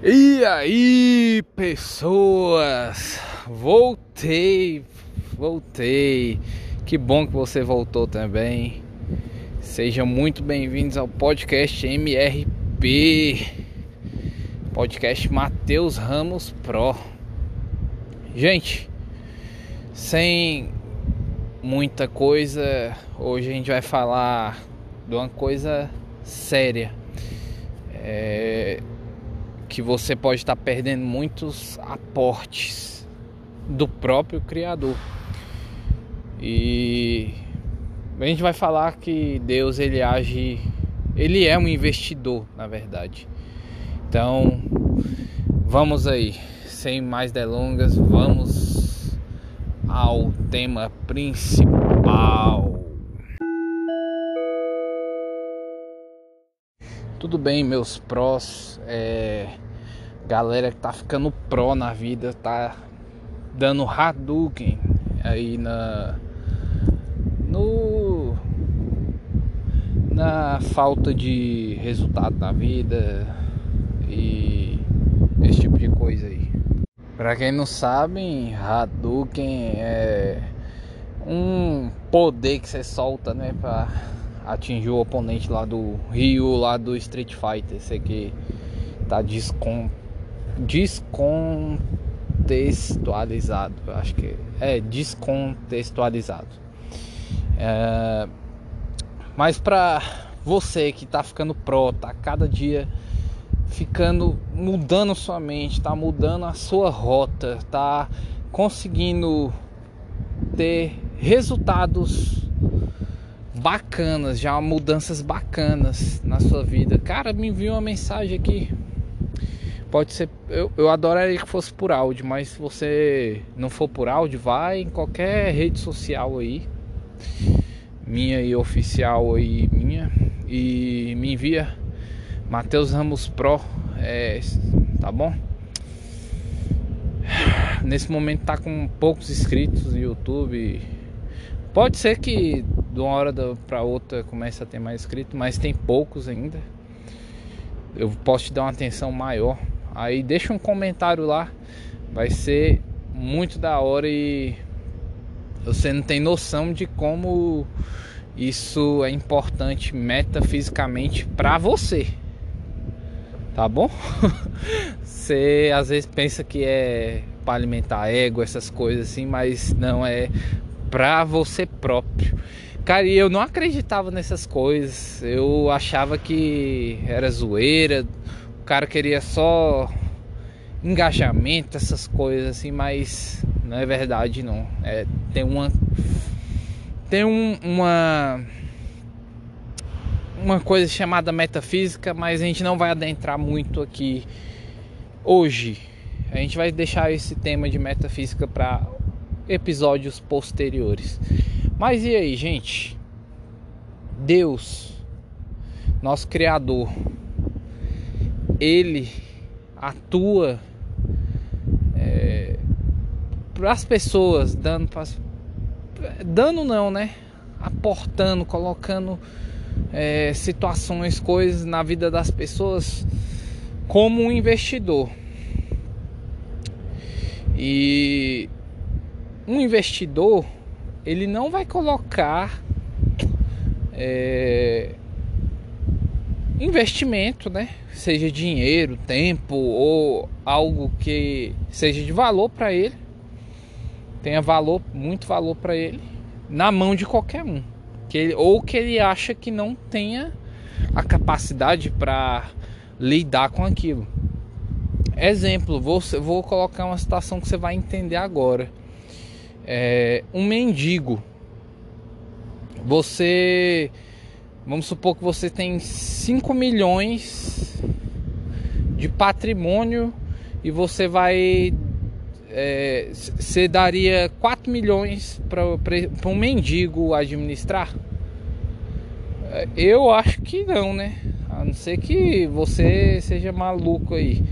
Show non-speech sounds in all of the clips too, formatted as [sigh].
E aí, pessoas? Voltei, voltei. Que bom que você voltou também. Sejam muito bem-vindos ao podcast MRP, podcast Matheus Ramos Pro. Gente, sem muita coisa, hoje a gente vai falar de uma coisa séria. É que você pode estar perdendo muitos aportes do próprio criador. E a gente vai falar que Deus ele age, ele é um investidor, na verdade. Então, vamos aí, sem mais delongas, vamos ao tema principal. Tudo bem, meus prós, é, galera que tá ficando pró na vida, tá dando Hadouken aí na no na falta de resultado na vida e esse tipo de coisa aí. Para quem não sabe, Hadouken é um poder que você solta, né, para atingir o oponente lá do Ryu, lá do Street Fighter. Esse aqui tá descon... descontextualizado. Acho que é descontextualizado. É... Mas pra você que tá ficando pro, tá cada dia ficando mudando sua mente, tá mudando a sua rota, tá conseguindo ter resultados bacanas, já mudanças bacanas na sua vida. Cara, me enviou uma mensagem aqui. Pode ser, eu, eu adoraria que fosse por áudio, mas se você não for por áudio, vai em qualquer rede social aí, minha e oficial aí, minha, e me envia Matheus Ramos Pro, é, tá bom? Nesse momento tá com poucos inscritos no YouTube. Pode ser que de uma hora para outra começa a ter mais inscritos, mas tem poucos ainda. Eu posso te dar uma atenção maior. Aí deixa um comentário lá, vai ser muito da hora e você não tem noção de como isso é importante metafisicamente para você. Tá bom? [laughs] você às vezes pensa que é para alimentar ego, essas coisas assim, mas não é para você próprio. Cara, e eu não acreditava nessas coisas. Eu achava que era zoeira. O cara queria só engajamento, essas coisas assim, mas não é verdade não. É, tem uma tem um, uma uma coisa chamada metafísica, mas a gente não vai adentrar muito aqui hoje. A gente vai deixar esse tema de metafísica para episódios posteriores. Mas e aí, gente? Deus, nosso Criador, Ele atua é, para as pessoas, dando para dando não, né? Aportando, colocando é, situações, coisas na vida das pessoas como um investidor. E um investidor ele não vai colocar é, investimento, né? Seja dinheiro, tempo ou algo que seja de valor para ele, tenha valor, muito valor para ele, na mão de qualquer um, que ele, ou que ele acha que não tenha a capacidade para lidar com aquilo. Exemplo, vou, vou colocar uma situação que você vai entender agora é, um mendigo. Você, vamos supor que você tem 5 milhões de patrimônio e você vai. É, você daria 4 milhões para um mendigo administrar? Eu acho que não, né? A não ser que você seja maluco aí.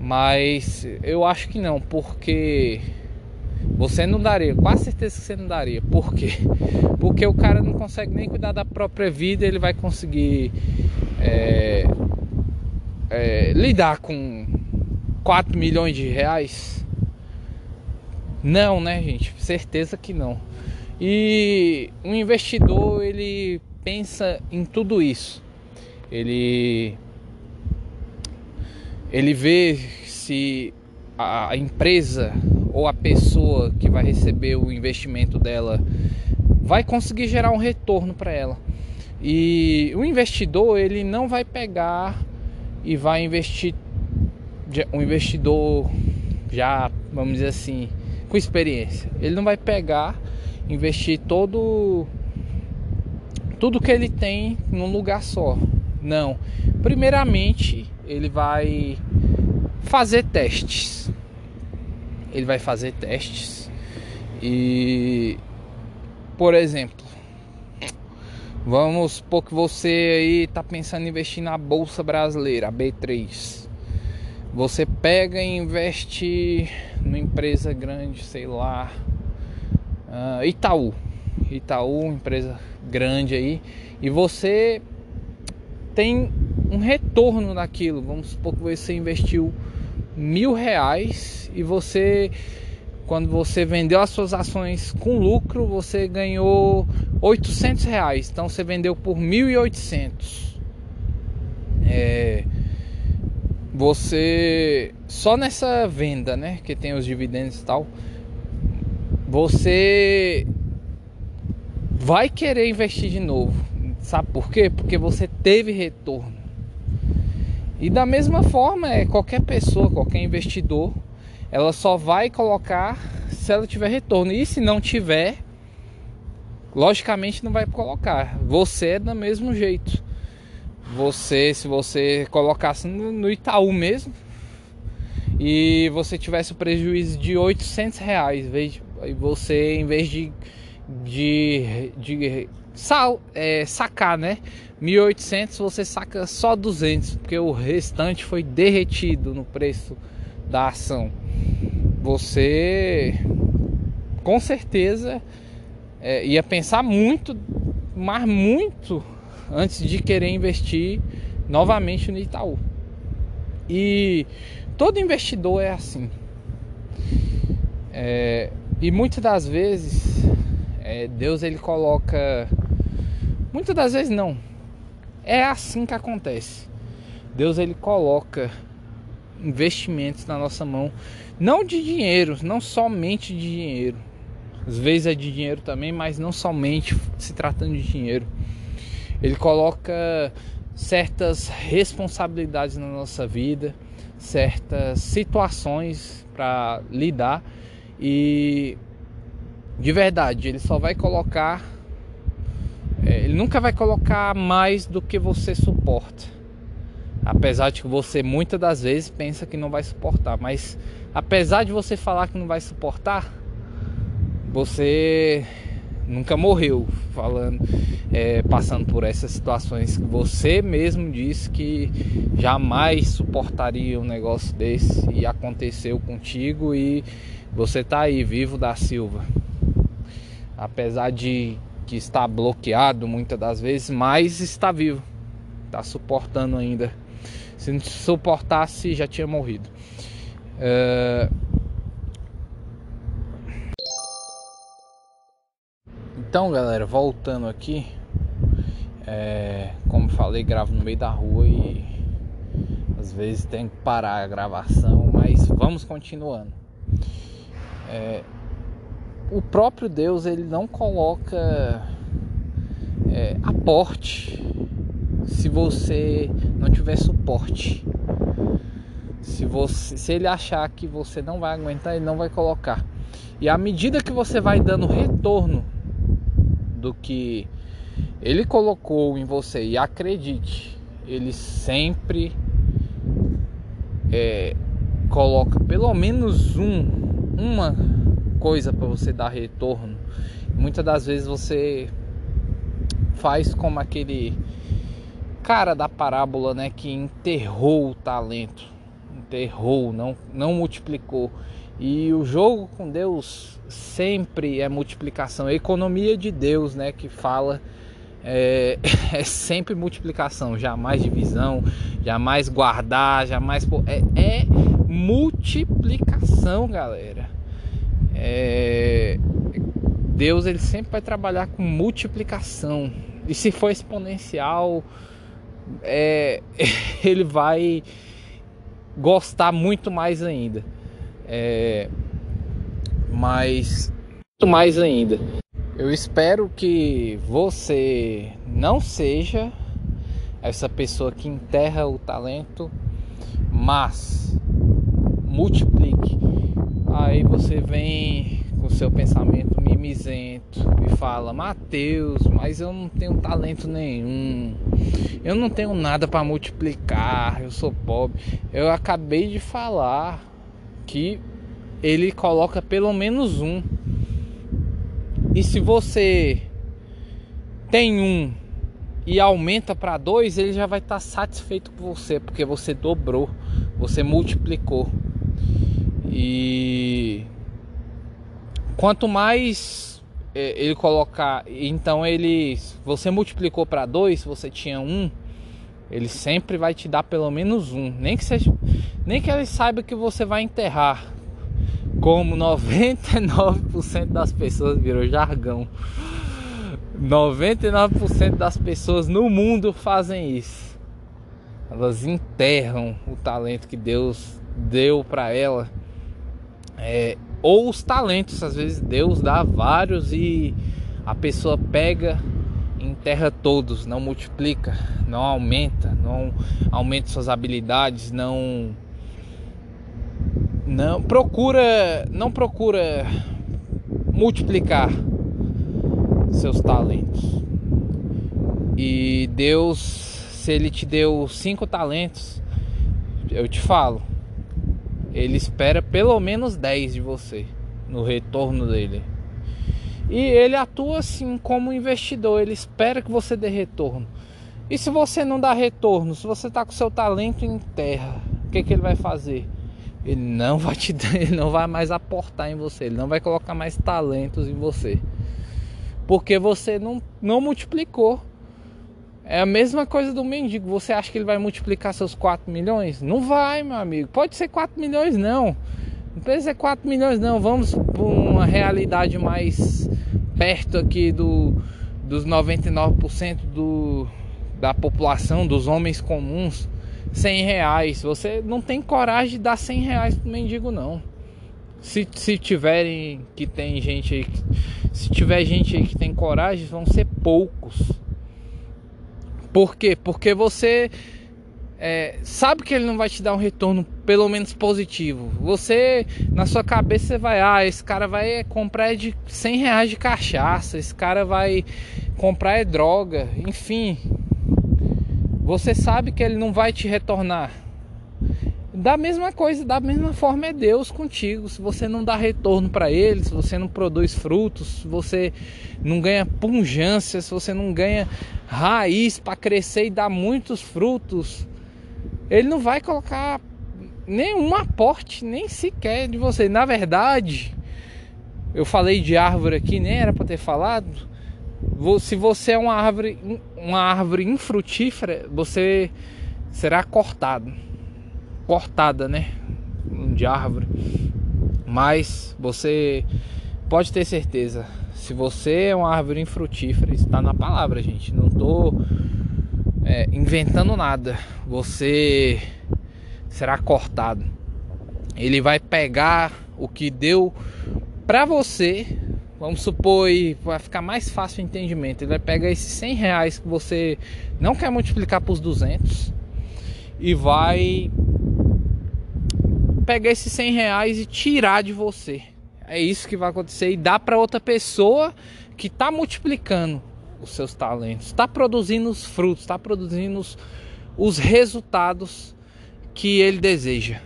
Mas eu acho que não, porque você não daria, quase certeza que você não daria. Por quê? Porque o cara não consegue nem cuidar da própria vida, ele vai conseguir é, é, lidar com 4 milhões de reais? Não, né, gente? Certeza que não. E um investidor, ele pensa em tudo isso. Ele ele vê se a empresa ou a pessoa que vai receber o investimento dela vai conseguir gerar um retorno para ela. E o investidor, ele não vai pegar e vai investir um investidor já, vamos dizer assim, com experiência. Ele não vai pegar, investir todo tudo que ele tem num lugar só. Não. Primeiramente, ele vai fazer testes. Ele vai fazer testes e por exemplo, vamos supor que você aí está pensando em investir na bolsa brasileira, a B3. Você pega e investe numa empresa grande, sei lá, uh, Itaú. Itaú, empresa grande aí, e você tem um retorno daquilo. Vamos supor que você investiu mil reais e você quando você vendeu as suas ações com lucro, você ganhou 800 reais. Então você vendeu por 1.800. É, você só nessa venda, né, que tem os dividendos e tal, você vai querer investir de novo. Sabe por quê? Porque você teve retorno. E da mesma forma, é qualquer pessoa, qualquer investidor ela só vai colocar se ela tiver retorno. E se não tiver, logicamente não vai colocar. Você é do mesmo jeito. Você, se você colocasse no Itaú mesmo e você tivesse o prejuízo de 800 reais, e você em vez de, de, de sal, é, sacar, né? 1.800 você saca só 200, porque o restante foi derretido no preço da ação você com certeza é, ia pensar muito, mas muito antes de querer investir novamente no Itaú. E todo investidor é assim. É, e muitas das vezes é, Deus ele coloca. Muitas das vezes não. É assim que acontece. Deus ele coloca investimentos na nossa mão não de dinheiro, não somente de dinheiro. Às vezes é de dinheiro também, mas não somente se tratando de dinheiro. Ele coloca certas responsabilidades na nossa vida, certas situações para lidar e de verdade, ele só vai colocar ele nunca vai colocar mais do que você suporta. Apesar de que você muitas das vezes pensa que não vai suportar, mas apesar de você falar que não vai suportar, você nunca morreu falando, é, passando por essas situações que você mesmo disse que jamais suportaria um negócio desse e aconteceu contigo e você tá aí vivo da Silva. Apesar de que está bloqueado muitas das vezes, mas está vivo, está suportando ainda. Se não suportasse, já tinha morrido. É... Então, galera, voltando aqui, é... como falei, gravo no meio da rua e às vezes tem que parar a gravação, mas vamos continuando. É... O próprio Deus ele não coloca é, aporte se você não tiver suporte. Se, você, se ele achar que você não vai aguentar, ele não vai colocar. E à medida que você vai dando retorno do que ele colocou em você, e acredite, ele sempre é, coloca pelo menos um, uma coisa para você dar retorno. Muitas das vezes você faz como aquele cara da parábola, né, que enterrou o talento enterrou, não, não multiplicou. E o jogo com Deus sempre é multiplicação, é economia de Deus, né? Que fala é, [laughs] é, sempre multiplicação, jamais divisão, jamais guardar, jamais. É, é multiplicação, galera. É, Deus ele sempre vai trabalhar com multiplicação. E se for exponencial, é, [laughs] ele vai gostar muito mais ainda. É, mas muito mais ainda. Eu espero que você não seja essa pessoa que enterra o talento, mas multiplique. Aí você vem com seu pensamento mimizento e fala: Mateus, mas eu não tenho talento nenhum, eu não tenho nada para multiplicar, eu sou pobre. Eu acabei de falar que ele coloca pelo menos um. E se você tem um e aumenta para dois, ele já vai estar tá satisfeito com você, porque você dobrou, você multiplicou. E quanto mais é, ele colocar, então ele, você multiplicou para dois, você tinha um, ele sempre vai te dar pelo menos um, nem que seja, nem que ele saiba que você vai enterrar, como 99% das pessoas virou jargão. 99% das pessoas no mundo fazem isso. Elas enterram o talento que Deus deu para ela. É, ou os talentos, às vezes Deus dá vários e a pessoa pega, enterra todos, não multiplica, não aumenta, não aumenta suas habilidades, não não procura, não procura multiplicar seus talentos. E Deus, se ele te deu cinco talentos, eu te falo, ele espera pelo menos dez de você no retorno dele. E ele atua assim como investidor, ele espera que você dê retorno. E se você não dá retorno, se você está com seu talento em terra, o que, que ele vai fazer? ele não [laughs] vai te ele não vai mais aportar em você, ele não vai colocar mais talentos em você. Porque você não, não multiplicou. É a mesma coisa do mendigo. Você acha que ele vai multiplicar seus 4 milhões? Não vai, meu amigo. Pode ser 4 milhões, não. Não precisa ser 4 milhões, não. Vamos para uma realidade mais perto aqui do, dos 99% do, da população, dos homens comuns. 100 reais. Você não tem coragem de dar 100 reais pro mendigo, não. Se, se tiverem que tem gente aí, se tiver gente aí que tem coragem, vão ser poucos. Por quê? Porque você é, sabe que ele não vai te dar um retorno pelo menos positivo. Você, na sua cabeça, você vai, ah, esse cara vai comprar de 100 reais de cachaça, esse cara vai comprar é droga, enfim, você sabe que ele não vai te retornar. Da mesma coisa, da mesma forma é Deus contigo. Se você não dá retorno para ele, se você não produz frutos, se você não ganha pungência, se você não ganha raiz para crescer e dar muitos frutos, ele não vai colocar nenhum aporte, nem sequer de você. Na verdade, eu falei de árvore aqui, nem era para ter falado se você é uma árvore, uma árvore infrutífera, você será cortado. Cortada, né? De árvore. Mas você pode ter certeza, se você é uma árvore infrutífera, está na palavra, gente. Não estou é, inventando nada. Você será cortado. Ele vai pegar o que deu para você Vamos supor aí, vai ficar mais fácil o entendimento. Ele vai pegar esses 100 reais que você não quer multiplicar para os 200 e vai pegar esses 100 reais e tirar de você. É isso que vai acontecer e dá para outra pessoa que está multiplicando os seus talentos, está produzindo os frutos, está produzindo os, os resultados que ele deseja.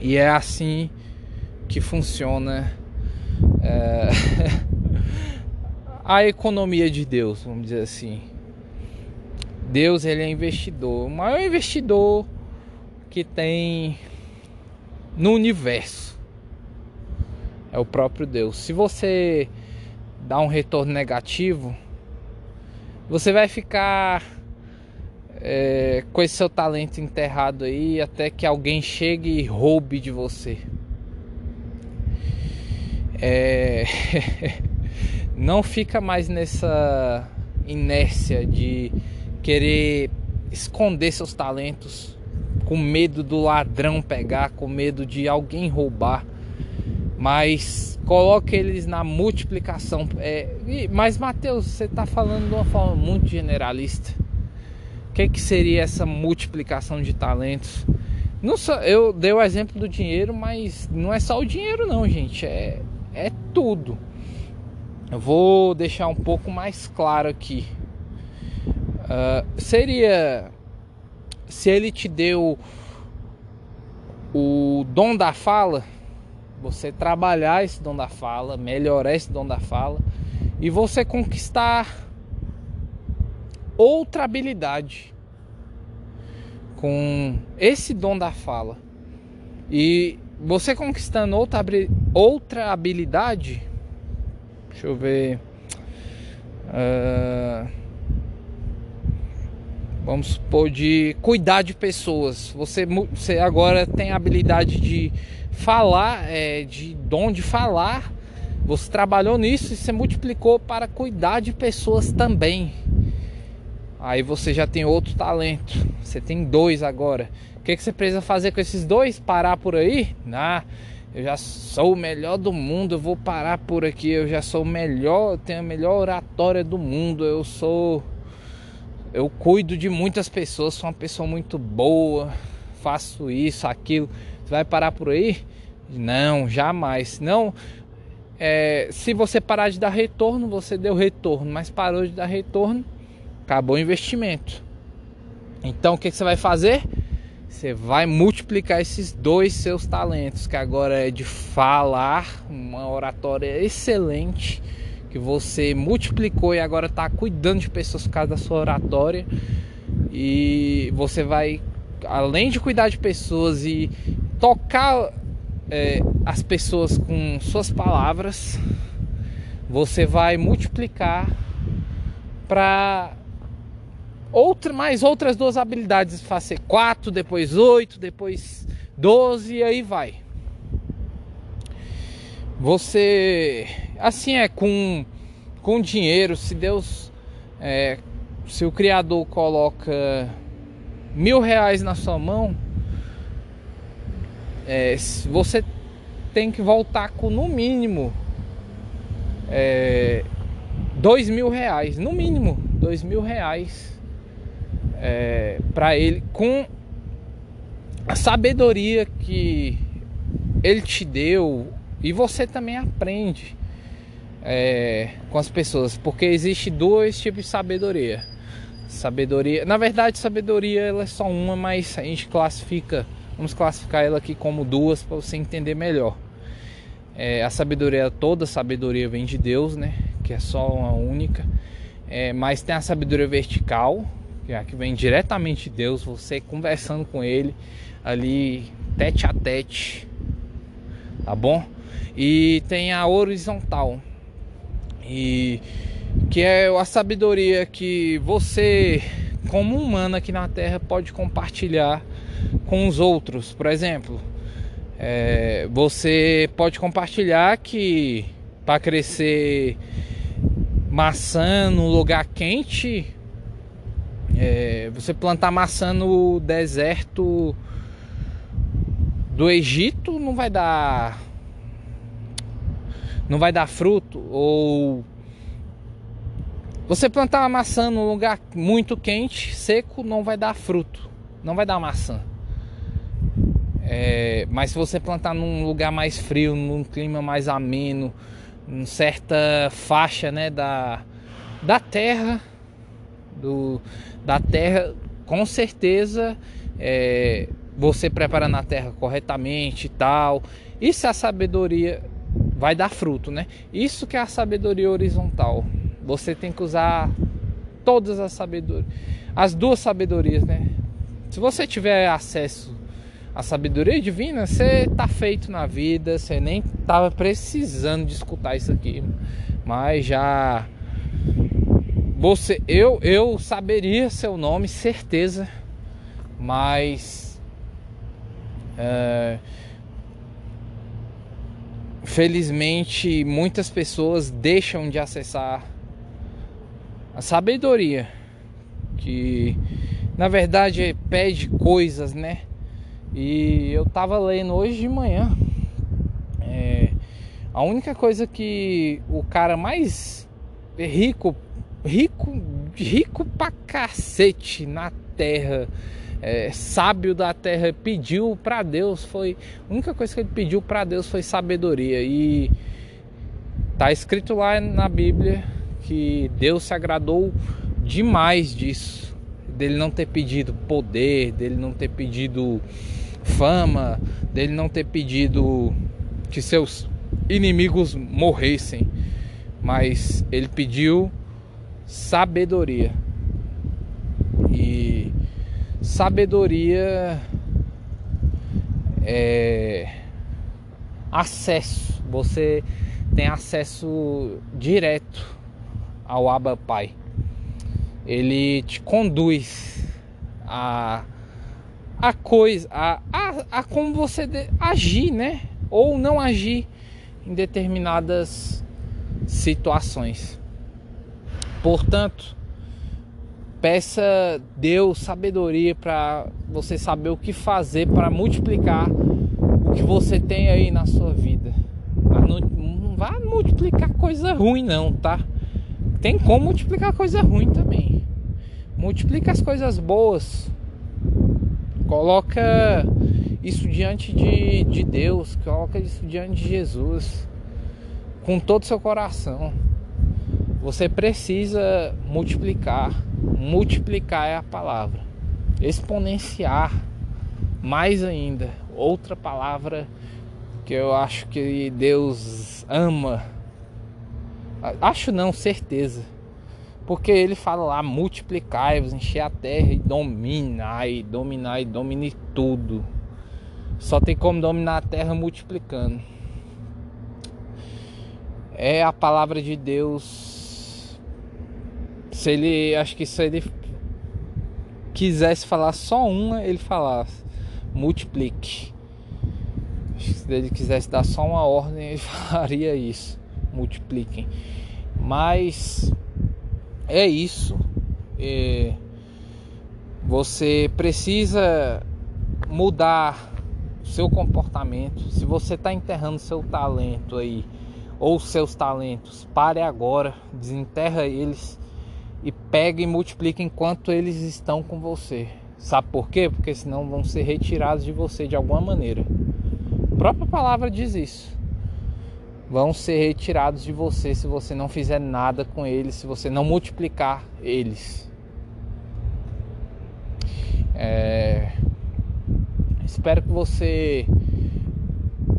E é assim que funciona é, [laughs] a economia de Deus, vamos dizer assim. Deus ele é investidor, o maior investidor que tem no universo é o próprio Deus. Se você dá um retorno negativo, Você vai ficar é, com esse seu talento enterrado aí até que alguém chegue e roube de você. É... [laughs] não fica mais nessa inércia de querer esconder seus talentos com medo do ladrão pegar, com medo de alguém roubar, mas coloque eles na multiplicação. É, mas Mateus, você está falando de uma forma muito generalista. O que, que seria essa multiplicação de talentos? Não só, eu dei o exemplo do dinheiro, mas não é só o dinheiro não, gente. É, é tudo. Eu vou deixar um pouco mais claro aqui. Uh, seria se ele te deu o dom da fala, você trabalhar esse dom da fala, melhorar esse dom da fala e você conquistar outra habilidade com esse dom da fala. E você conquistando outra, outra habilidade, deixa eu ver. Uh, vamos supor de cuidar de pessoas. Você, você agora tem a habilidade de falar, é, de dom de falar. Você trabalhou nisso e você multiplicou para cuidar de pessoas também. Aí você já tem outro talento. Você tem dois agora. O que, que você precisa fazer com esses dois? Parar por aí? Ah, eu já sou o melhor do mundo. Eu vou parar por aqui. Eu já sou o melhor. Eu tenho a melhor oratória do mundo. Eu sou eu cuido de muitas pessoas, sou uma pessoa muito boa, faço isso, aquilo. Você vai parar por aí? Não, jamais. Não. É, se você parar de dar retorno, você deu retorno, mas parou de dar retorno, acabou o investimento. Então o que, que você vai fazer? Você vai multiplicar esses dois seus talentos, que agora é de falar, uma oratória excelente que você multiplicou e agora está cuidando de pessoas por causa da sua oratória. E você vai, além de cuidar de pessoas e tocar é, as pessoas com suas palavras, você vai multiplicar para outra, mais outras duas habilidades, fazer quatro, depois oito, depois doze e aí vai. Você assim é com com dinheiro, se Deus é, se o Criador coloca mil reais na sua mão, é, você tem que voltar com no mínimo é, dois mil reais, no mínimo dois mil reais é, para ele com a sabedoria que ele te deu e você também aprende é, com as pessoas, porque existe dois tipos de sabedoria. Sabedoria, na verdade, sabedoria ela é só uma, mas a gente classifica, vamos classificar ela aqui como duas para você entender melhor. É, a sabedoria toda sabedoria vem de Deus, né? Que é só uma única. É, mas tem a sabedoria vertical, que é a que vem diretamente de Deus, você conversando com Ele ali tete a tete, tá bom? E tem a horizontal, e que é a sabedoria que você, como humano aqui na Terra, pode compartilhar com os outros. Por exemplo, é, você pode compartilhar que para crescer maçã num lugar quente, é, você plantar maçã no deserto do Egito não vai dar não vai dar fruto ou você plantar uma maçã num lugar muito quente, seco, não vai dar fruto, não vai dar maçã. É, mas se você plantar num lugar mais frio, num clima mais ameno, em certa faixa, né, da, da terra, do, da terra, com certeza é, você preparando a terra corretamente e tal. Isso é a sabedoria vai dar fruto, né? Isso que é a sabedoria horizontal. Você tem que usar todas as sabedorias, as duas sabedorias, né? Se você tiver acesso à sabedoria divina, você tá feito na vida, você nem tava precisando de escutar isso aqui, mas já você, eu, eu saberia seu nome, certeza, mas é, felizmente muitas pessoas deixam de acessar a sabedoria que na verdade pede coisas, né? E eu tava lendo hoje de manhã. É, a única coisa que o cara mais rico, rico, rico pra cacete na terra, é, sábio da terra, pediu para Deus foi. A única coisa que ele pediu para Deus foi sabedoria. E tá escrito lá na Bíblia que Deus se agradou demais disso dele não ter pedido poder, dele não ter pedido fama, dele não ter pedido que seus inimigos morressem, mas ele pediu sabedoria. Sabedoria é acesso. Você tem acesso direto ao Abba Pai ele te conduz a a coisa, a, a, a como você de, agir, né? Ou não agir em determinadas situações. Portanto, peça Deus sabedoria para você saber o que fazer para multiplicar o que você tem aí na sua vida. Mas não, não vá multiplicar coisa ruim não, tá? Tem como multiplicar coisa ruim também. Multiplica as coisas boas. Coloca isso diante de, de Deus. Coloca isso diante de Jesus. Com todo o seu coração. Você precisa multiplicar. Multiplicar é a palavra. Exponenciar. Mais ainda. Outra palavra que eu acho que Deus ama. Acho não, certeza porque ele fala lá, multiplicai-vos, encher a terra e dominai, dominai, domine tudo. Só tem como dominar a terra multiplicando. É a palavra de Deus. Se ele, acho que se ele quisesse falar só uma, ele falasse multiplique. Se ele quisesse dar só uma ordem, ele [laughs] faria isso. Multipliquem. Mas é isso. É, você precisa mudar seu comportamento. Se você está enterrando seu talento aí, ou seus talentos, pare agora, desenterra eles e pegue e multiplique enquanto eles estão com você. Sabe por quê? Porque senão vão ser retirados de você de alguma maneira. A própria palavra diz isso vão ser retirados de você se você não fizer nada com eles, se você não multiplicar eles. É... Espero que você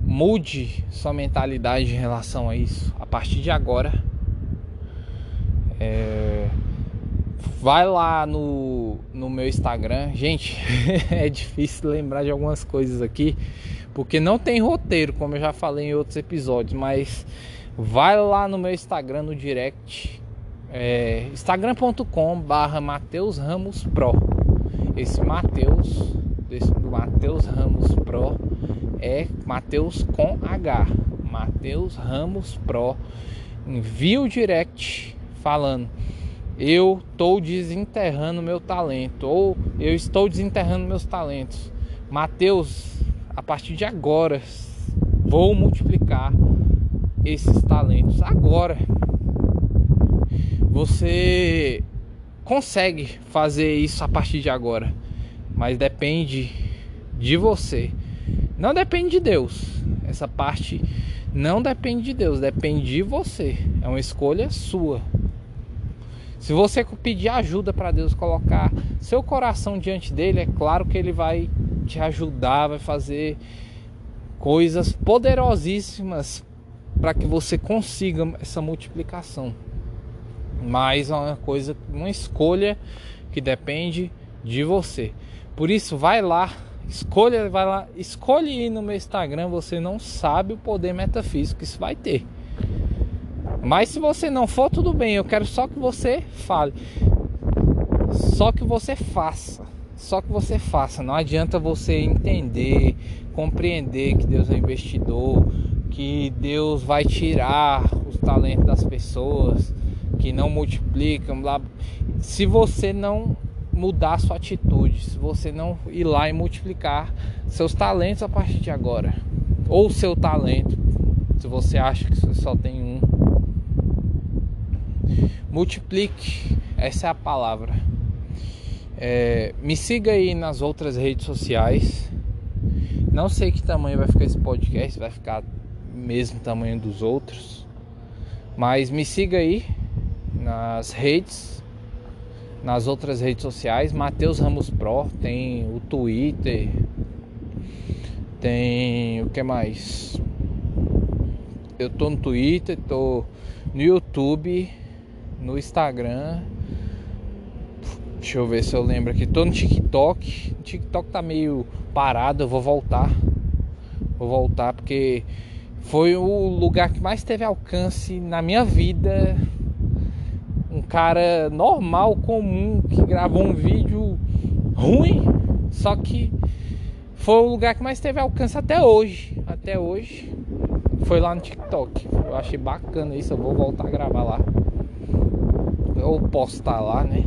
mude sua mentalidade em relação a isso a partir de agora. É... Vai lá no, no meu Instagram. Gente, [laughs] é difícil lembrar de algumas coisas aqui porque não tem roteiro, como eu já falei em outros episódios, mas vai lá no meu Instagram no direct, é, instagram.com barra Mateus Ramos Pro. Esse Mateus, esse Mateus Ramos Pro é Mateus com H, Mateus Ramos Pro. Envia o direct falando eu estou desenterrando meu talento ou eu estou desenterrando meus talentos. Mateus a partir de agora vou multiplicar esses talentos. Agora você consegue fazer isso a partir de agora, mas depende de você. Não depende de Deus. Essa parte não depende de Deus, depende de você. É uma escolha sua. Se você pedir ajuda para Deus, colocar seu coração diante dele, é claro que ele vai te ajudar, vai fazer coisas poderosíssimas para que você consiga essa multiplicação. Mas é uma coisa, uma escolha que depende de você. Por isso, vai lá, escolha, vai lá, escolhe ir no meu Instagram. Você não sabe o poder metafísico que isso vai ter. Mas se você não for, tudo bem. Eu quero só que você fale. Só que você faça. Só que você faça. Não adianta você entender, compreender que Deus é investidor, que Deus vai tirar os talentos das pessoas, que não multiplicam, blá. Se você não mudar sua atitude, se você não ir lá e multiplicar seus talentos a partir de agora, ou seu talento, se você acha que você só tem multiplique, essa é a palavra. É, me siga aí nas outras redes sociais. Não sei que tamanho vai ficar esse podcast, vai ficar mesmo tamanho dos outros. Mas me siga aí nas redes nas outras redes sociais. Matheus Ramos Pro, tem o Twitter, tem o que mais? Eu tô no Twitter, tô no YouTube, no Instagram. Deixa eu ver se eu lembro aqui. Tô no TikTok. O TikTok tá meio parado, eu vou voltar. Vou voltar porque foi o lugar que mais teve alcance na minha vida um cara normal, comum, que gravou um vídeo ruim, só que foi o lugar que mais teve alcance até hoje. Até hoje foi lá no TikTok. Eu achei bacana isso, eu vou voltar a gravar lá. Ou postar lá, né?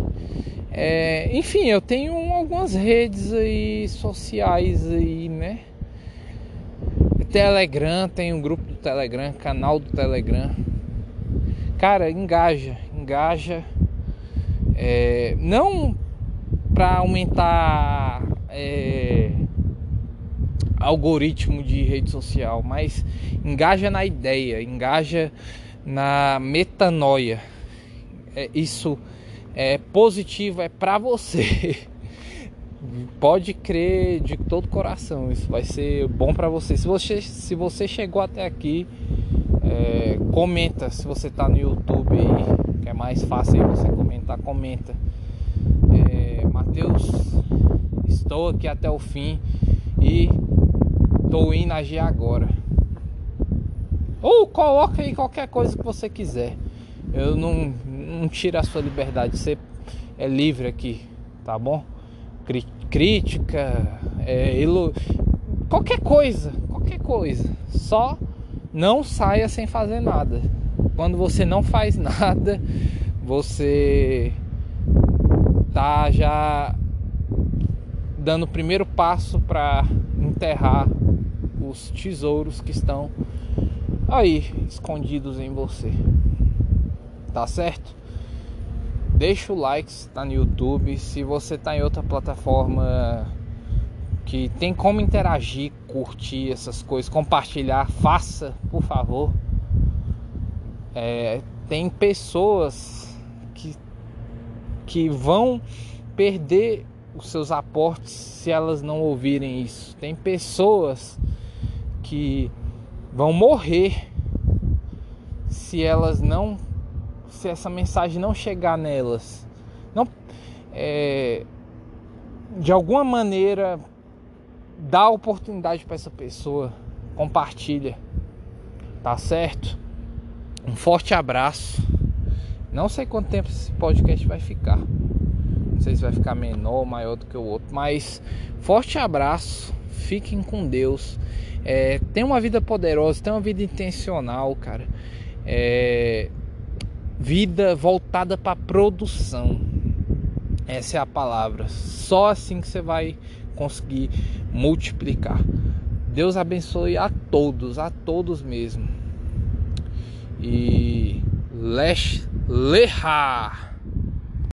É, enfim, eu tenho algumas redes aí sociais aí, né? Telegram, tem um grupo do Telegram, canal do Telegram. Cara, engaja, engaja. É, não para aumentar é, algoritmo de rede social, mas engaja na ideia, engaja na metanoia. É, isso é positivo, é para você. [laughs] Pode crer de todo coração, isso vai ser bom para você. Se você se você chegou até aqui, é, comenta se você está no YouTube que é mais fácil você comentar, comenta. É, Mateus, estou aqui até o fim e estou indo agir agora. Ou coloca aí qualquer coisa que você quiser. Eu não, não tiro a sua liberdade, você é livre aqui, tá bom? Crítica, é, qualquer coisa, qualquer coisa. Só não saia sem fazer nada. Quando você não faz [laughs] nada, você tá já dando o primeiro passo para enterrar os tesouros que estão aí escondidos em você. Tá certo? Deixa o like se tá no YouTube. Se você tá em outra plataforma que tem como interagir, curtir essas coisas, compartilhar, faça, por favor. É, tem pessoas que, que vão perder os seus aportes se elas não ouvirem isso. Tem pessoas que vão morrer se elas não se essa mensagem não chegar nelas não é, de alguma maneira dá oportunidade para essa pessoa compartilha tá certo um forte abraço. Não sei quanto tempo esse podcast vai ficar. Não sei se vai ficar menor ou maior do que o outro. Mas forte abraço. Fiquem com Deus. É, tem uma vida poderosa, tem uma vida intencional, cara. É, vida voltada para produção. Essa é a palavra. Só assim que você vai conseguir multiplicar. Deus abençoe a todos, a todos mesmo e Lesh Leha.